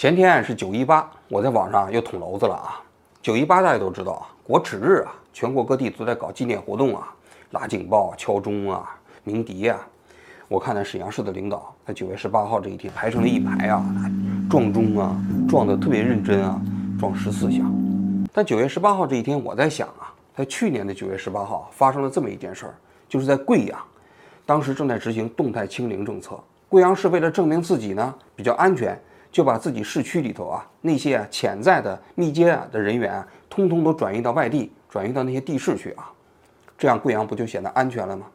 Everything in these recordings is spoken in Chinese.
前天是九一八，我在网上又捅娄子了啊！九一八大家都知道啊，国耻日啊，全国各地都在搞纪念活动啊，拉警报、敲钟啊、鸣笛啊。我看到沈阳市的领导在九月十八号这一天排成了一排啊，撞钟啊，撞得特别认真啊，撞十四下。但九月十八号这一天，我在想啊，在去年的九月十八号发生了这么一件事儿，就是在贵阳，当时正在执行动态清零政策，贵阳市为了证明自己呢比较安全。就把自己市区里头啊那些啊潜在的密接啊的人员啊，通通都转移到外地，转移到那些地市去啊，这样贵阳不就显得安全了吗？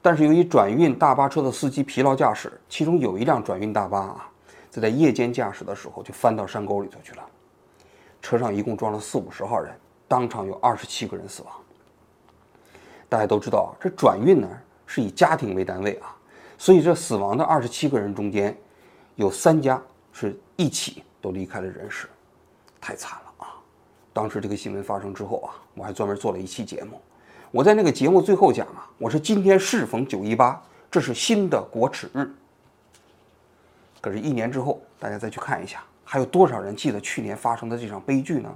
但是由于转运大巴车的司机疲劳驾驶，其中有一辆转运大巴啊，在在夜间驾驶的时候就翻到山沟里头去了，车上一共装了四五十号人，当场有二十七个人死亡。大家都知道啊，这转运呢是以家庭为单位啊，所以这死亡的二十七个人中间，有三家。是一起都离开了人世，太惨了啊！当时这个新闻发生之后啊，我还专门做了一期节目。我在那个节目最后讲啊，我说今天适逢九一八，这是新的国耻日。可是，一年之后，大家再去看一下，还有多少人记得去年发生的这场悲剧呢？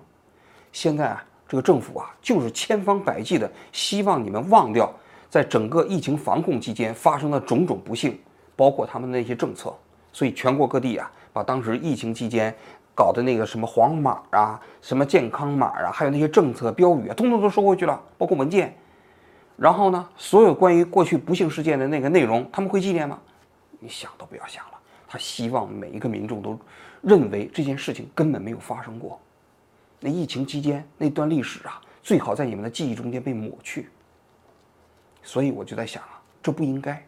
现在啊，这个政府啊，就是千方百计的希望你们忘掉在整个疫情防控期间发生的种种不幸，包括他们的那些政策。所以，全国各地啊。把当时疫情期间搞的那个什么黄码啊、什么健康码啊，还有那些政策标语啊，通通都收回去了，包括文件。然后呢，所有关于过去不幸事件的那个内容，他们会纪念吗？你想都不要想了。他希望每一个民众都认为这件事情根本没有发生过。那疫情期间那段历史啊，最好在你们的记忆中间被抹去。所以我就在想啊，这不应该。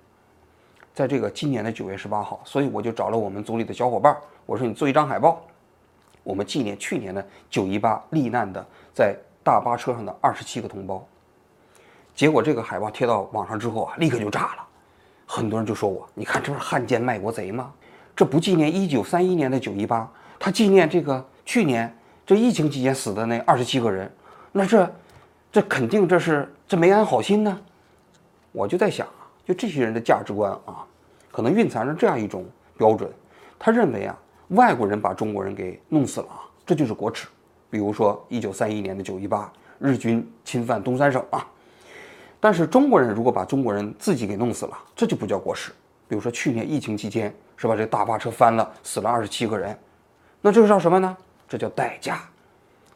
在这个今年的九月十八号，所以我就找了我们组里的小伙伴，我说你做一张海报，我们纪念去年的九一八罹难的在大巴车上的二十七个同胞。结果这个海报贴到网上之后啊，立刻就炸了，很多人就说我，你看这不是汉奸卖国贼吗？这不纪念一九三一年的九一八，他纪念这个去年这疫情期间死的那二十七个人，那这这肯定这是这没安好心呢。我就在想。就这些人的价值观啊，可能蕴藏着这样一种标准，他认为啊，外国人把中国人给弄死了啊，这就是国耻。比如说一九三一年的九一八，日军侵犯东三省啊，但是中国人如果把中国人自己给弄死了，这就不叫国耻。比如说去年疫情期间是吧，这大巴车翻了，死了二十七个人，那这个叫什么呢？这叫代价。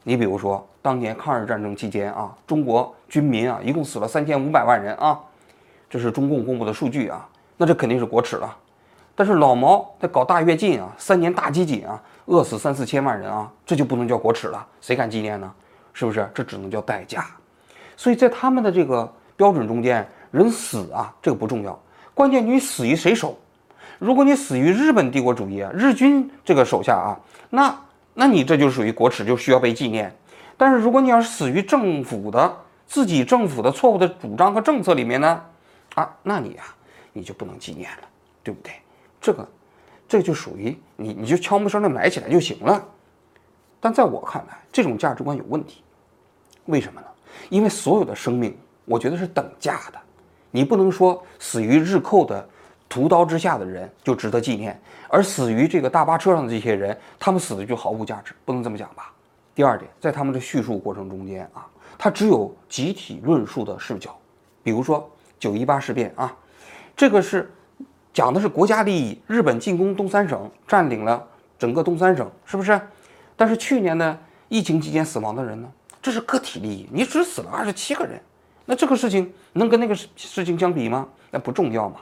你比如说当年抗日战争期间啊，中国军民啊，一共死了三千五百万人啊。这是中共公布的数据啊，那这肯定是国耻了。但是老毛在搞大跃进啊，三年大饥馑啊，饿死三四千万人啊，这就不能叫国耻了，谁敢纪念呢？是不是？这只能叫代价。所以在他们的这个标准中间，人死啊，这个不重要，关键你死于谁手。如果你死于日本帝国主义啊，日军这个手下啊，那那你这就属于国耻，就需要被纪念。但是如果你要是死于政府的自己政府的错误的主张和政策里面呢？啊，那你呀，你就不能纪念了，对不对？这个，这就属于你，你就悄没声的埋起来就行了。但在我看来，这种价值观有问题。为什么呢？因为所有的生命，我觉得是等价的。你不能说死于日寇的屠刀之下的人就值得纪念，而死于这个大巴车上的这些人，他们死的就毫无价值，不能这么讲吧？第二点，在他们的叙述过程中间啊，他只有集体论述的视角，比如说。九一八事变啊，这个是讲的是国家利益。日本进攻东三省，占领了整个东三省，是不是？但是去年的疫情期间死亡的人呢？这是个体利益，你只死了二十七个人，那这个事情能跟那个事情相比吗？那不重要嘛。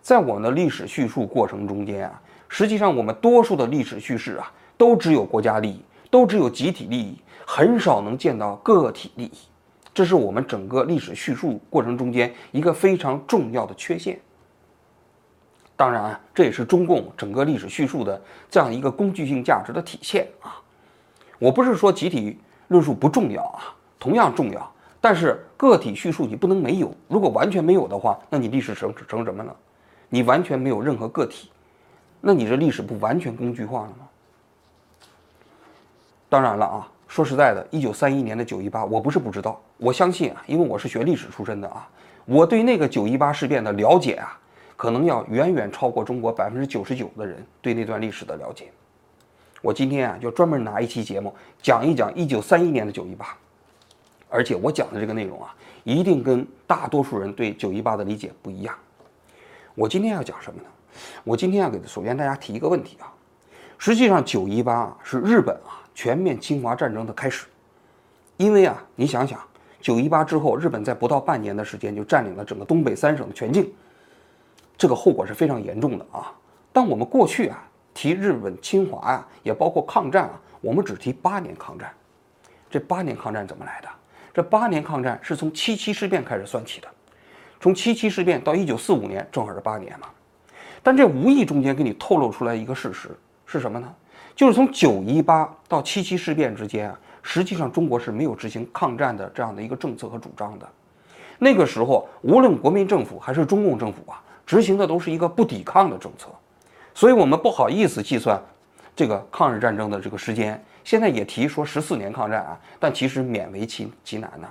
在我们的历史叙述过程中间啊，实际上我们多数的历史叙事啊，都只有国家利益，都只有集体利益，很少能见到个体利益。这是我们整个历史叙述过程中间一个非常重要的缺陷。当然，这也是中共整个历史叙述的这样一个工具性价值的体现啊。我不是说集体论述不重要啊，同样重要。但是个体叙述你不能没有，如果完全没有的话，那你历史成成什么了？你完全没有任何个体，那你这历史不完全工具化了吗？当然了啊。说实在的，一九三一年的九一八，我不是不知道，我相信啊，因为我是学历史出身的啊，我对那个九一八事变的了解啊，可能要远远超过中国百分之九十九的人对那段历史的了解。我今天啊就专门拿一期节目讲一讲一九三一年的九一八，而且我讲的这个内容啊，一定跟大多数人对九一八的理解不一样。我今天要讲什么呢？我今天要给首先大家提一个问题啊，实际上九一八是日本啊全面侵华战争的开始，因为啊你想想，九一八之后，日本在不到半年的时间就占领了整个东北三省的全境，这个后果是非常严重的啊。但我们过去啊。提日本侵华呀，也包括抗战啊。我们只提八年抗战，这八年抗战怎么来的？这八年抗战是从七七事变开始算起的，从七七事变到一九四五年，正好是八年嘛。但这无意中间给你透露出来一个事实是什么呢？就是从九一八到七七事变之间啊，实际上中国是没有执行抗战的这样的一个政策和主张的。那个时候，无论国民政府还是中共政府啊，执行的都是一个不抵抗的政策。所以我们不好意思计算这个抗日战争的这个时间，现在也提说十四年抗战啊，但其实勉为其其难呐。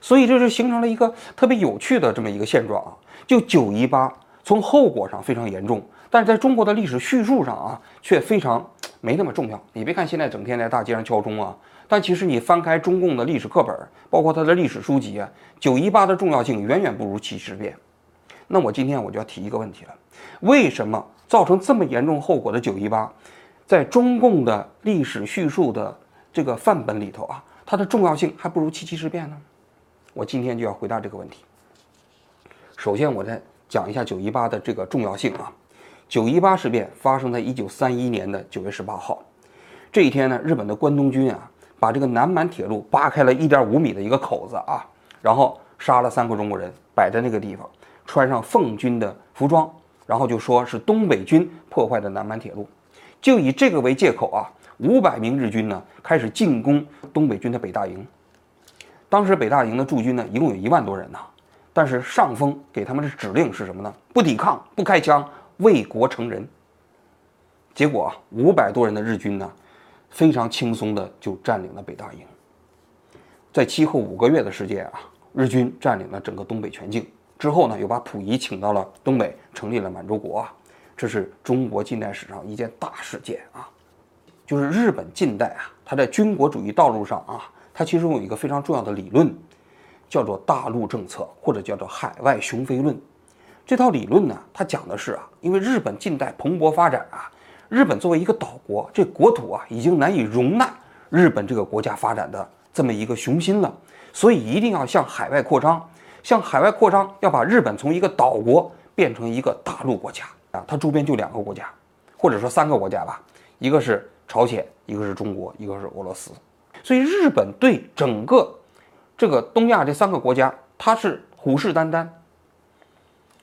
所以这就形成了一个特别有趣的这么一个现状啊。就九一八，从后果上非常严重，但是在中国的历史叙述上啊，却非常没那么重要。你别看现在整天在大街上敲钟啊，但其实你翻开中共的历史课本，包括它的历史书籍啊，九一八的重要性远远不如七事变。那我今天我就要提一个问题了，为什么？造成这么严重后果的九一八，在中共的历史叙述的这个范本里头啊，它的重要性还不如七七事变呢。我今天就要回答这个问题。首先，我再讲一下九一八的这个重要性啊。九一八事变发生在一九三一年的九月十八号，这一天呢，日本的关东军啊，把这个南满铁路扒开了一点五米的一个口子啊，然后杀了三个中国人，摆在那个地方，穿上奉军的服装。然后就说是东北军破坏的南满铁路，就以这个为借口啊，五百名日军呢开始进攻东北军的北大营。当时北大营的驻军呢一共有一万多人呢，但是上峰给他们的指令是什么呢？不抵抗，不开枪，为国成仁。结果啊，五百多人的日军呢，非常轻松的就占领了北大营。在其后五个月的时间啊，日军占领了整个东北全境。之后呢，又把溥仪请到了东北，成立了满洲国啊，这是中国近代史上一件大事件啊。就是日本近代啊，它在军国主义道路上啊，它其中有一个非常重要的理论，叫做大陆政策，或者叫做海外雄飞论。这套理论呢，它讲的是啊，因为日本近代蓬勃发展啊，日本作为一个岛国，这国土啊已经难以容纳日本这个国家发展的这么一个雄心了，所以一定要向海外扩张。向海外扩张，要把日本从一个岛国变成一个大陆国家啊！它周边就两个国家，或者说三个国家吧，一个是朝鲜，一个是中国，一个是俄罗斯。所以日本对整个这个东亚这三个国家，它是虎视眈眈。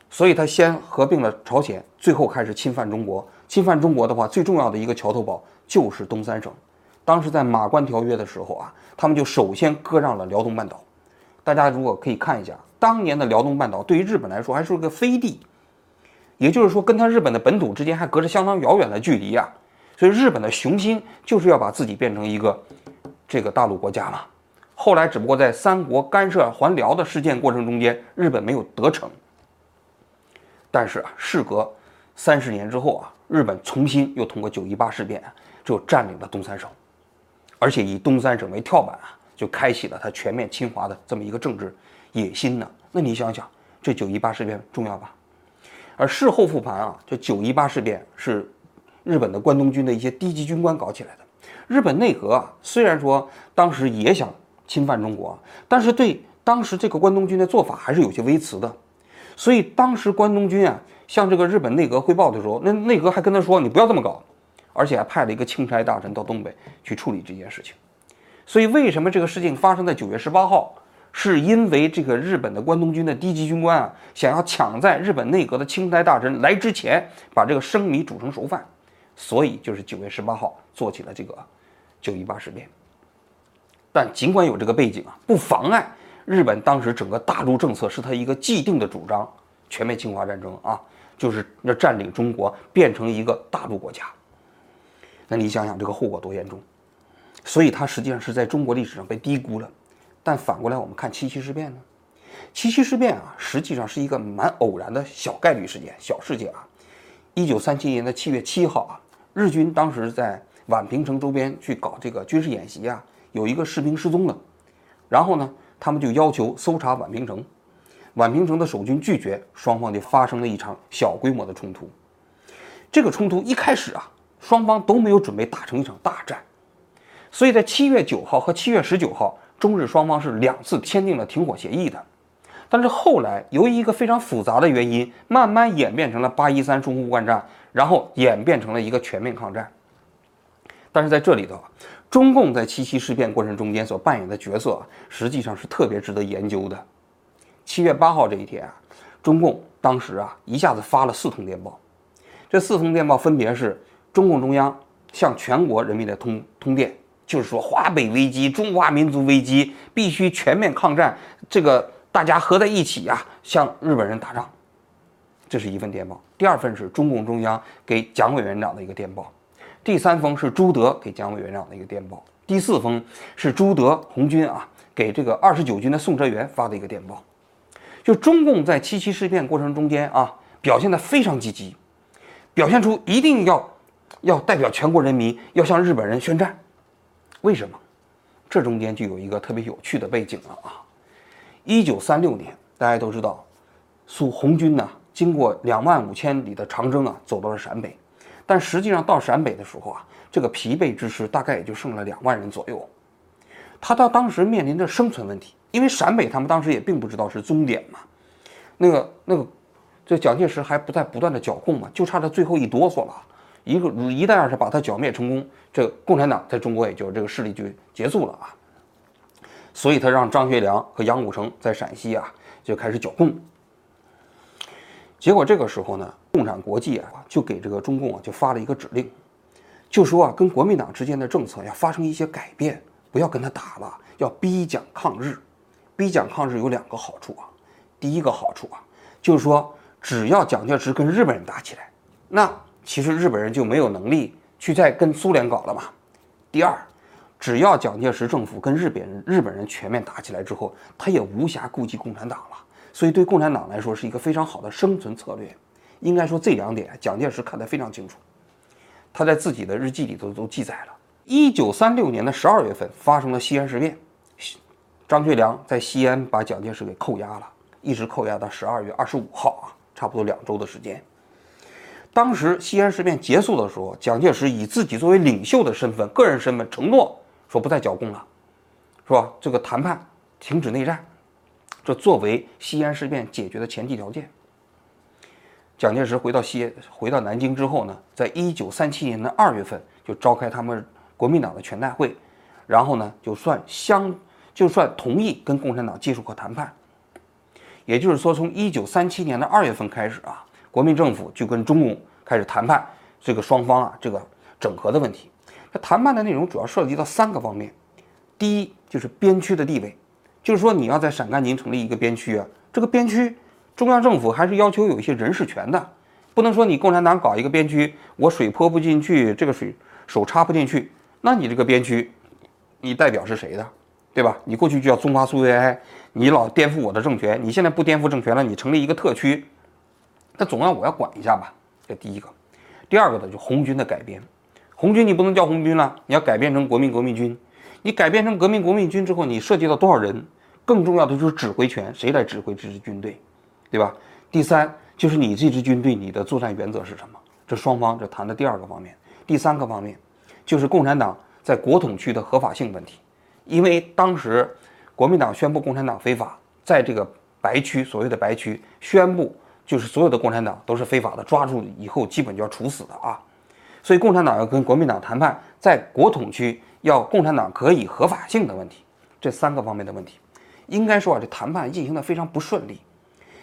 所以他先合并了朝鲜，最后开始侵犯中国。侵犯中国的话，最重要的一个桥头堡就是东三省。当时在马关条约的时候啊，他们就首先割让了辽东半岛。大家如果可以看一下。当年的辽东半岛对于日本来说还是个飞地，也就是说，跟他日本的本土之间还隔着相当遥远的距离啊。所以日本的雄心就是要把自己变成一个这个大陆国家嘛。后来只不过在三国干涉还辽的事件过程中间，日本没有得逞。但是啊，事隔三十年之后啊，日本重新又通过九一八事变就占领了东三省，而且以东三省为跳板啊，就开启了他全面侵华的这么一个政治。野心呢？那你想想，这九一八事变重要吧？而事后复盘啊，这九一八事变是日本的关东军的一些低级军官搞起来的。日本内阁啊，虽然说当时也想侵犯中国，但是对当时这个关东军的做法还是有些微词的。所以当时关东军啊，向这个日本内阁汇报的时候，那内阁还跟他说：“你不要这么搞。”而且还派了一个钦差大臣到东北去处理这件事情。所以为什么这个事情发生在九月十八号？是因为这个日本的关东军的低级军官啊，想要抢在日本内阁的钦差大臣来之前，把这个生米煮成熟饭，所以就是九月十八号做起了这个九一八事变。但尽管有这个背景啊，不妨碍日本当时整个大陆政策是他一个既定的主张：全面侵华战争啊，就是要占领中国，变成一个大陆国家。那你想想这个后果多严重？所以它实际上是在中国历史上被低估了。但反过来，我们看七七事变呢？七七事变啊，实际上是一个蛮偶然的小概率事件、小事件啊。一九三七年的七月七号啊，日军当时在宛平城周边去搞这个军事演习啊，有一个士兵失踪了，然后呢，他们就要求搜查宛平城，宛平城的守军拒绝，双方就发生了一场小规模的冲突。这个冲突一开始啊，双方都没有准备打成一场大战，所以在七月九号和七月十九号，中日双方是两次签订了停火协议的。但是后来由于一个非常复杂的原因，慢慢演变成了八一三淞沪会战，然后演变成了一个全面抗战。但是在这里头，中共在七七事变过程中间所扮演的角色，实际上是特别值得研究的。七月八号这一天啊，中共当时啊一下子发了四通电报，这四通电报分别是中共中央向全国人民的通通电，就是说华北危机、中华民族危机，必须全面抗战。这个。大家合在一起呀，向日本人打仗，这是一份电报。第二份是中共中央给蒋委员长的一个电报，第三封是朱德给蒋委员长的一个电报，第四封是朱德红军啊给这个二十九军的宋哲元发的一个电报。就中共在七七事变过程中间啊，表现得非常积极，表现出一定要要代表全国人民要向日本人宣战。为什么？这中间就有一个特别有趣的背景了啊。一九三六年，大家都知道，苏红军呢，经过两万五千里的长征啊，走到了陕北。但实际上到陕北的时候啊，这个疲惫之师大概也就剩了两万人左右。他到当时面临着生存问题，因为陕北他们当时也并不知道是终点嘛。那个那个，这蒋介石还不在不断的剿共嘛，就差这最后一哆嗦了。一个一旦要是把他剿灭成功，这共产党在中国也就这个势力就结束了啊。所以他让张学良和杨虎城在陕西啊就开始剿共。结果这个时候呢，共产国际啊就给这个中共啊就发了一个指令，就说啊跟国民党之间的政策要发生一些改变，不要跟他打了，要逼蒋抗日。逼蒋抗日有两个好处啊，第一个好处啊就是说只要蒋介石跟日本人打起来，那其实日本人就没有能力去再跟苏联搞了嘛。第二。只要蒋介石政府跟日本人日本人全面打起来之后，他也无暇顾及共产党了。所以对共产党来说是一个非常好的生存策略。应该说这两点，蒋介石看得非常清楚。他在自己的日记里头都记载了。一九三六年的十二月份发生了西安事变，张学良在西安把蒋介石给扣押了，一直扣押到十二月二十五号啊，差不多两周的时间。当时西安事变结束的时候，蒋介石以自己作为领袖的身份、个人身份承诺。说不再剿共了，是吧？这个谈判停止内战，这作为西安事变解决的前提条件。蒋介石回到西回到南京之后呢，在一九三七年的二月份就召开他们国民党的全代会，然后呢就算相就算同意跟共产党技术和谈判。也就是说，从一九三七年的二月份开始啊，国民政府就跟中共开始谈判这个双方啊这个整合的问题。这谈判的内容主要涉及到三个方面，第一就是边区的地位，就是说你要在陕甘宁成立一个边区啊，这个边区中央政府还是要求有一些人事权的，不能说你共产党搞一个边区，我水泼不进去，这个水手插不进去，那你这个边区，你代表是谁的，对吧？你过去就叫中华苏维埃，你老颠覆我的政权，你现在不颠覆政权了，你成立一个特区，那总要我要管一下吧，这第一个，第二个呢就红军的改编。红军你不能叫红军了，你要改变成国民革命军。你改变成革命国民军之后，你涉及到多少人？更重要的就是指挥权，谁来指挥这支军队，对吧？第三就是你这支军队，你的作战原则是什么？这双方这谈的第二个方面。第三个方面就是共产党在国统区的合法性问题，因为当时国民党宣布共产党非法，在这个白区所谓的白区宣布，就是所有的共产党都是非法的，抓住以后基本就要处死的啊。所以，共产党要跟国民党谈判，在国统区要共产党可以合法性的问题，这三个方面的问题，应该说啊，这谈判进行的非常不顺利。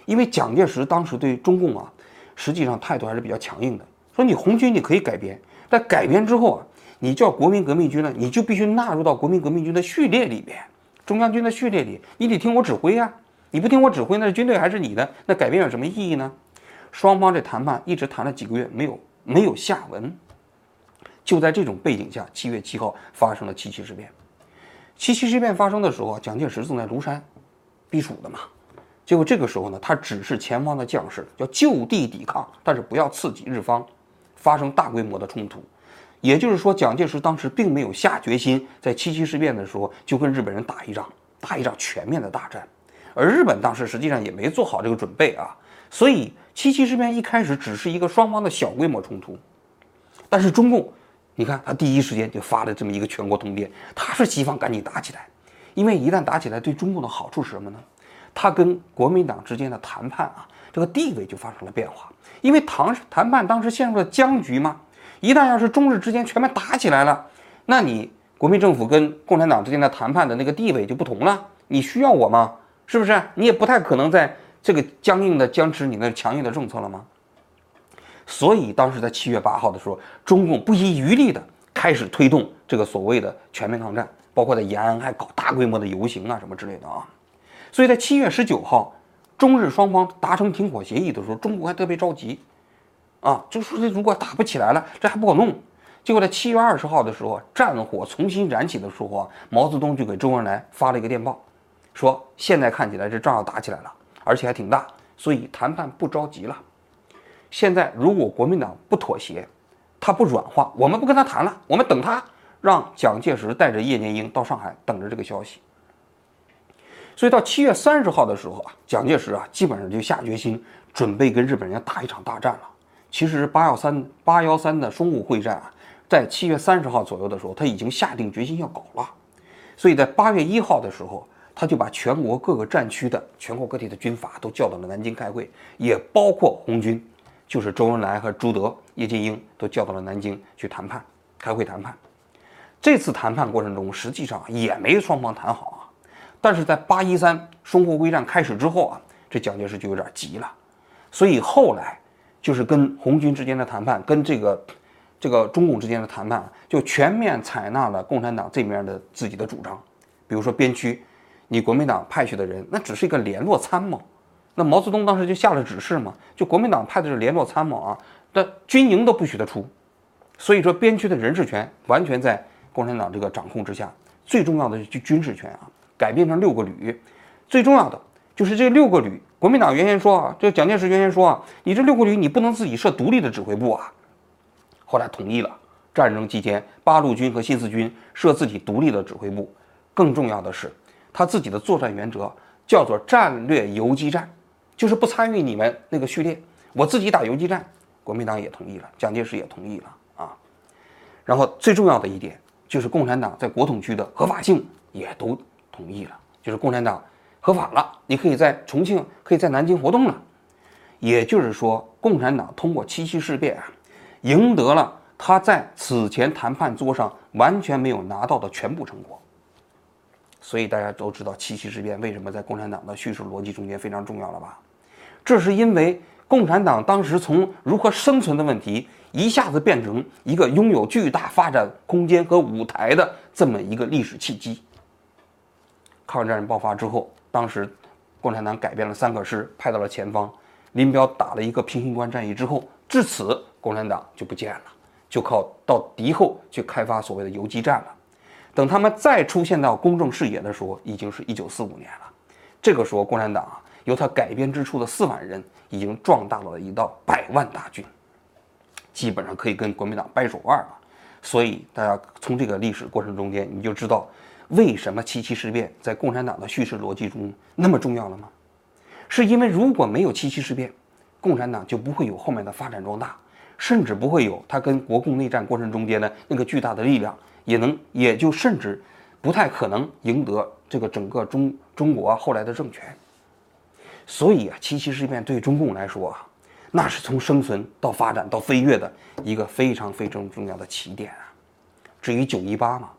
因为蒋介石当时对中共啊，实际上态度还是比较强硬的，说你红军你可以改编，但改编之后啊，你叫国民革命军呢，你就必须纳入到国民革命军的序列里边，中央军的序列里，你得听我指挥呀，你不听我指挥，那军队还是你的，那改编有什么意义呢？双方这谈判一直谈了几个月，没有没有下文。就在这种背景下，七月七号发生了七七事变。七七事变发生的时候，蒋介石正在庐山避暑的嘛。结果这个时候呢，他指示前方的将士要就地抵抗，但是不要刺激日方发生大规模的冲突。也就是说，蒋介石当时并没有下决心在七七事变的时候就跟日本人打一仗，打一场全面的大战。而日本当时实际上也没做好这个准备啊，所以七七事变一开始只是一个双方的小规模冲突。但是中共，你看他第一时间就发了这么一个全国通电，他说西方赶紧打起来，因为一旦打起来，对中共的好处是什么呢？他跟国民党之间的谈判啊，这个地位就发生了变化，因为谈谈判当时陷入了僵局嘛。一旦要是中日之间全面打起来了，那你国民政府跟共产党之间的谈判的那个地位就不同了。你需要我吗？是不是？你也不太可能在这个僵硬的僵持你那强硬的政策了吗？所以当时在七月八号的时候，中共不遗余力的开始推动这个所谓的全面抗战，包括在延安还搞大规模的游行啊什么之类的啊。所以在七月十九号，中日双方达成停火协议的时候，中国还特别着急。啊，就说这如果打不起来了，这还不好弄。结果在七月二十号的时候，战火重新燃起的时候啊，毛泽东就给周恩来发了一个电报，说现在看起来这仗要打起来了，而且还挺大，所以谈判不着急了。现在如果国民党不妥协，他不软化，我们不跟他谈了，我们等他让蒋介石带着叶剑英到上海等着这个消息。所以到七月三十号的时候啊，蒋介石啊基本上就下决心准备跟日本人打一场大战了。其实八幺三八幺三的淞沪会战啊，在七月三十号左右的时候，他已经下定决心要搞了，所以在八月一号的时候，他就把全国各个战区的全国各地的军阀都叫到了南京开会，也包括红军，就是周恩来和朱德、叶剑英都叫到了南京去谈判，开会谈判。这次谈判过程中，实际上也没双方谈好啊，但是在八一三淞沪会战开始之后啊，这蒋介石就有点急了，所以后来。就是跟红军之间的谈判，跟这个这个中共之间的谈判，就全面采纳了共产党这面的自己的主张。比如说边区，你国民党派去的人，那只是一个联络参谋。那毛泽东当时就下了指示嘛，就国民党派的是联络参谋啊，那军营都不许他出。所以说边区的人事权完全在共产党这个掌控之下。最重要的是军事权啊，改编成六个旅。最重要的就是这六个旅。国民党原先说啊，这蒋介石原先说啊，你这六个旅你不能自己设独立的指挥部啊。后来同意了，战争期间八路军和新四军设自己独立的指挥部。更重要的是，他自己的作战原则叫做战略游击战，就是不参与你们那个序列，我自己打游击战。国民党也同意了，蒋介石也同意了啊。然后最重要的一点就是共产党在国统区的合法性也都同意了，就是共产党。合法了，你可以在重庆，可以在南京活动了。也就是说，共产党通过七七事变啊，赢得了他在此前谈判桌上完全没有拿到的全部成果。所以大家都知道七七事变为什么在共产党的叙事逻辑中间非常重要了吧？这是因为共产党当时从如何生存的问题，一下子变成一个拥有巨大发展空间和舞台的这么一个历史契机。抗日战争爆发之后。当时，共产党改变了三个师，派到了前方。林彪打了一个平型关战役之后，至此共产党就不见了，就靠到敌后去开发所谓的游击战了。等他们再出现到公众视野的时候，已经是一九四五年了。这个时候，共产党啊，由他改编之初的四万人，已经壮大了一道百万大军，基本上可以跟国民党掰手腕了。所以，大家从这个历史过程中间，你就知道。为什么七七事变在共产党的叙事逻辑中那么重要了吗？是因为如果没有七七事变，共产党就不会有后面的发展壮大，甚至不会有他跟国共内战过程中间的那个巨大的力量，也能也就甚至不太可能赢得这个整个中中国后来的政权。所以啊，七七事变对中共来说啊，那是从生存到发展到飞跃的一个非常非常重要的起点啊。至于九一八嘛。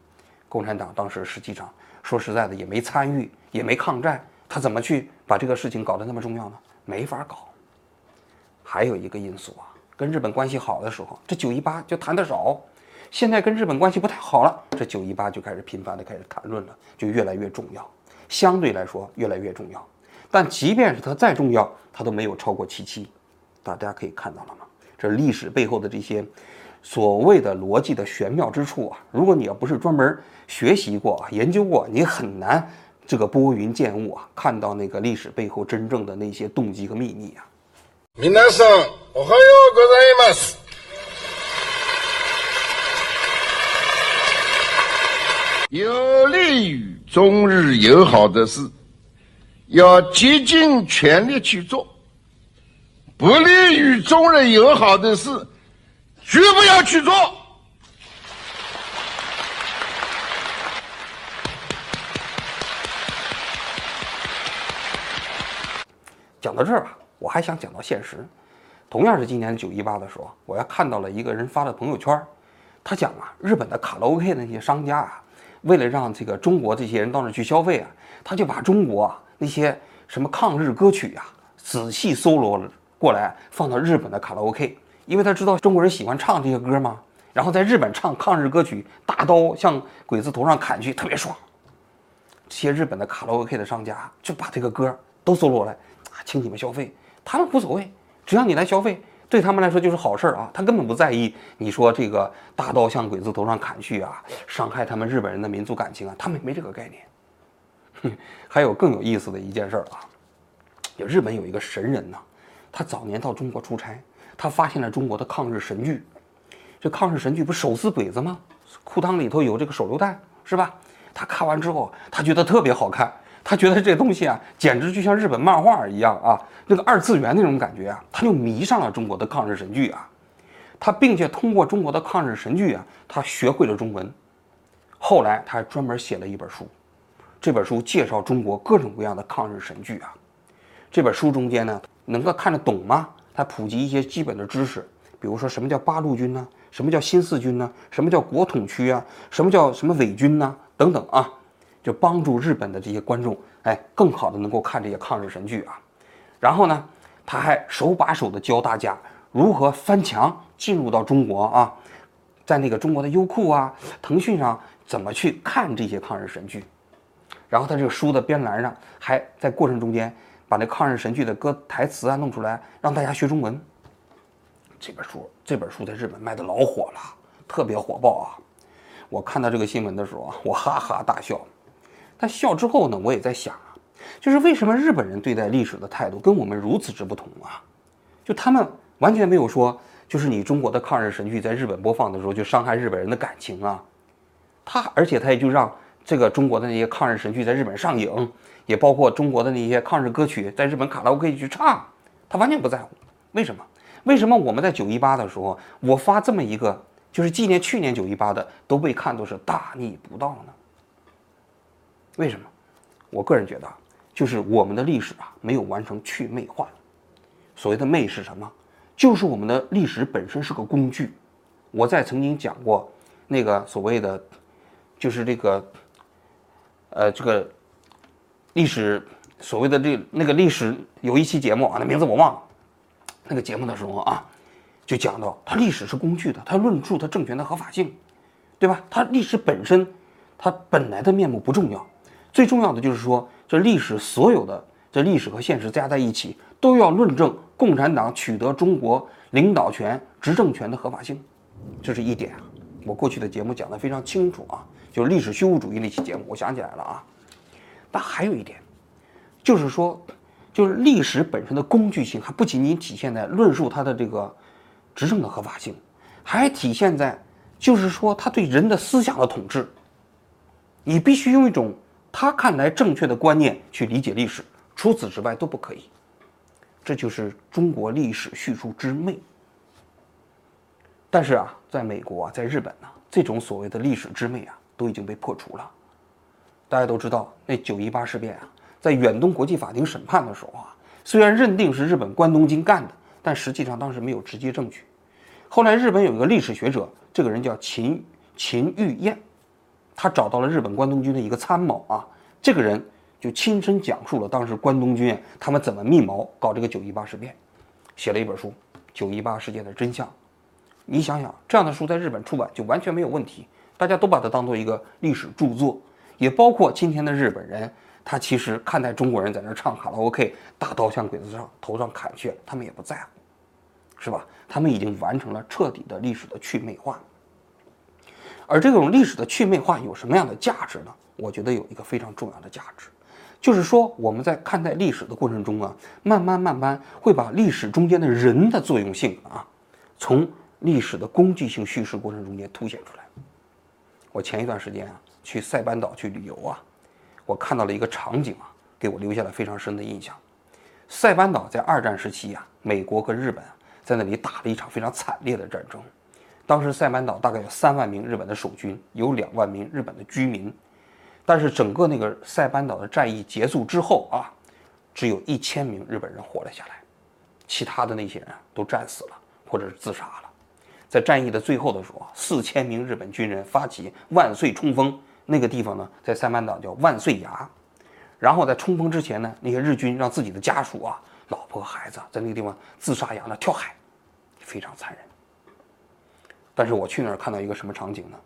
共产党当时实际上说实在的也没参与，也没抗战，他怎么去把这个事情搞得那么重要呢？没法搞。还有一个因素啊，跟日本关系好的时候，这九一八就谈得少；现在跟日本关系不太好了，这九一八就开始频繁的开始谈论了，就越来越重要，相对来说越来越重要。但即便是它再重要，它都没有超过七七。大家可以看到了吗？这历史背后的这些。所谓的逻辑的玄妙之处啊，如果你要不是专门学习过、研究过，你很难这个拨云见雾啊，看到那个历史背后真正的那些动机和秘密啊。皆さん、おはようございます。 有利于中日友好的事， 要竭尽全力去做；不利于中日友好的事，绝不要去做。讲到这儿吧，我还想讲到现实。同样是今年九一八的时候，我还看到了一个人发的朋友圈，他讲啊，日本的卡拉 OK 的那些商家啊，为了让这个中国这些人到那儿去消费啊，他就把中国啊那些什么抗日歌曲呀，仔细搜罗过来，放到日本的卡拉 OK，因为他知道中国人喜欢唱这些歌嘛，然后在日本唱抗日歌曲，大刀向鬼子头上砍去，特别爽。这些日本的卡拉 OK 的商家就把这个歌都搜罗来。啊请你们消费，他们无所谓，只要你来消费，对他们来说就是好事儿啊。他根本不在意你说这个大刀向鬼子头上砍去啊，伤害他们日本人的民族感情啊，他们没这个概念。哼，还有更有意思的一件事儿啊，就日本有一个神人呐，他早年到中国出差，他发现了中国的抗日神剧。这抗日神剧不手撕鬼子吗？裤裆里头有这个手榴弹，是吧？他看完之后，他觉得特别好看。他觉得这东西啊，简直就像日本漫画一样啊，那个二次元那种感觉啊，他就迷上了中国的抗日神剧啊。他并且通过中国的抗日神剧啊，他学会了中文。后来他还专门写了一本书，这本书介绍中国各种各样的抗日神剧啊。这本书中间呢，能够看得懂吗？它普及一些基本的知识，比如说什么叫八路军呢？什么叫新四军呢？什么叫国统区啊？什么叫什么伪军呢？等等啊。就帮助日本的这些观众，哎，更好的能够看这些抗日神剧啊。然后呢，他还手把手的教大家如何翻墙进入到中国啊，在那个中国的优酷啊、腾讯上怎么去看这些抗日神剧。然后他这个书的边栏上还在过程中间把那抗日神剧的歌台词啊弄出来，让大家学中文。这本书这本书在日本卖的老火了，特别火爆啊！我看到这个新闻的时候，我哈哈大笑。但笑之后呢，我也在想啊，就是为什么日本人对待历史的态度跟我们如此之不同啊？就他们完全没有说，就是你中国的抗日神剧在日本播放的时候就伤害日本人的感情啊。他而且他也就让这个中国的那些抗日神剧在日本上映，也包括中国的那些抗日歌曲在日本卡拉 OK 去唱，他完全不在乎。为什么？为什么我们在九一八的时候，我发这么一个就是纪念去年九一八的，都被看作是大逆不道呢？为什么？我个人觉得，就是我们的历史啊，没有完成去魅化。所谓的魅是什么？就是我们的历史本身是个工具。我在曾经讲过那个所谓的，就是这个，呃，这个历史所谓的这那个历史有一期节目啊，那名字我忘了。那个节目的时候啊，就讲到它历史是工具的，它论述它政权的合法性，对吧？它历史本身，它本来的面目不重要。最重要的就是说，这历史所有的这历史和现实加在一起，都要论证共产党取得中国领导权、执政权的合法性，这是一点啊。我过去的节目讲的非常清楚啊，就是历史虚无主义那期节目，我想起来了啊。但还有一点，就是说，就是历史本身的工具性，还不仅仅体现在论述它的这个执政的合法性，还体现在就是说他对人的思想的统治。你必须用一种。他看来正确的观念去理解历史，除此之外都不可以。这就是中国历史叙述之魅。但是啊，在美国啊，在日本呢，这种所谓的历史之魅啊，都已经被破除了。大家都知道，那九一八事变啊，在远东国际法庭审判的时候啊，虽然认定是日本关东军干的，但实际上当时没有直接证据。后来日本有一个历史学者，这个人叫秦秦玉燕。他找到了日本关东军的一个参谋啊，这个人就亲身讲述了当时关东军他们怎么密谋搞这个九一八事变，写了一本书《九一八事件的真相》。你想想，这样的书在日本出版就完全没有问题，大家都把它当做一个历史著作，也包括今天的日本人，他其实看待中国人在那唱卡拉 OK，大刀向鬼子上头上砍去，他们也不在乎，是吧？他们已经完成了彻底的历史的去魅化。而这种历史的去魅化有什么样的价值呢？我觉得有一个非常重要的价值，就是说我们在看待历史的过程中啊，慢慢慢慢会把历史中间的人的作用性啊，从历史的工具性叙事过程中间凸显出来。我前一段时间啊，去塞班岛去旅游啊，我看到了一个场景啊，给我留下了非常深的印象。塞班岛在二战时期啊，美国和日本在那里打了一场非常惨烈的战争。当时塞班岛大概有三万名日本的守军，有两万名日本的居民。但是整个那个塞班岛的战役结束之后啊，只有一千名日本人活了下来，其他的那些人都战死了或者是自杀了。在战役的最后的时候，四千名日本军人发起万岁冲锋，那个地方呢在塞班岛叫万岁崖。然后在冲锋之前呢，那些日军让自己的家属啊、老婆孩子在那个地方自杀崖那跳海，非常残忍。但是我去那儿看到一个什么场景呢？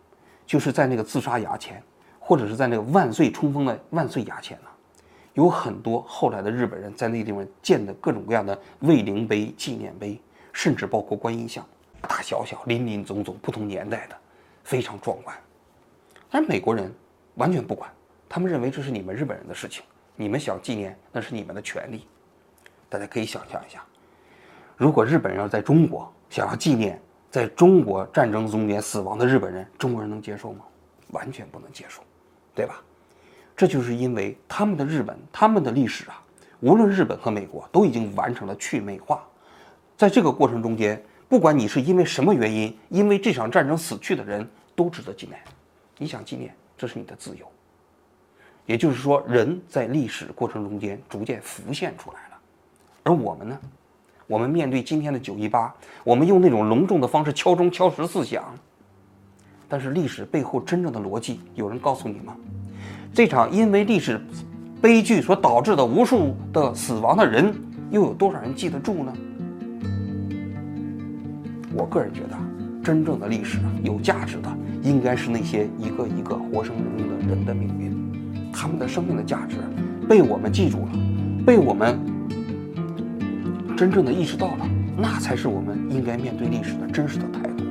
就是在那个自杀崖前，或者是在那个万岁冲锋的万岁崖前呢，有很多后来的日本人在那个地方建的各种各样的慰灵碑、纪念碑，甚至包括观音像，大大小小、林林总总、不同年代的，非常壮观。但是美国人完全不管。他们认为这是你们日本人的事情，你们想纪念那是你们的权利。大家可以想象一下，如果日本人要在中国想要纪念在中国战争中间死亡的日本人，中国人能接受吗？完全不能接受，对吧？这就是因为他们的日本，他们的历史啊，无论日本和美国都已经完成了去美化。在这个过程中间，不管你是因为什么原因，因为这场战争死去的人都值得纪念。你想纪念，这是你的自由。也就是说，人在历史过程中间逐渐浮现出来了，而我们呢？我们面对今天的九一八，我们用那种隆重的方式敲钟敲十四响。但是历史背后真正的逻辑，有人告诉你吗？这场因为历史悲剧所导致的无数的死亡的人，又有多少人记得住呢？我个人觉得，真正的历史有价值的，应该是那些一个一个活生生的人的命运。他们的生命的价值被我们记住了，被我们真正的意识到了，那才是我们应该面对历史的真实的态度。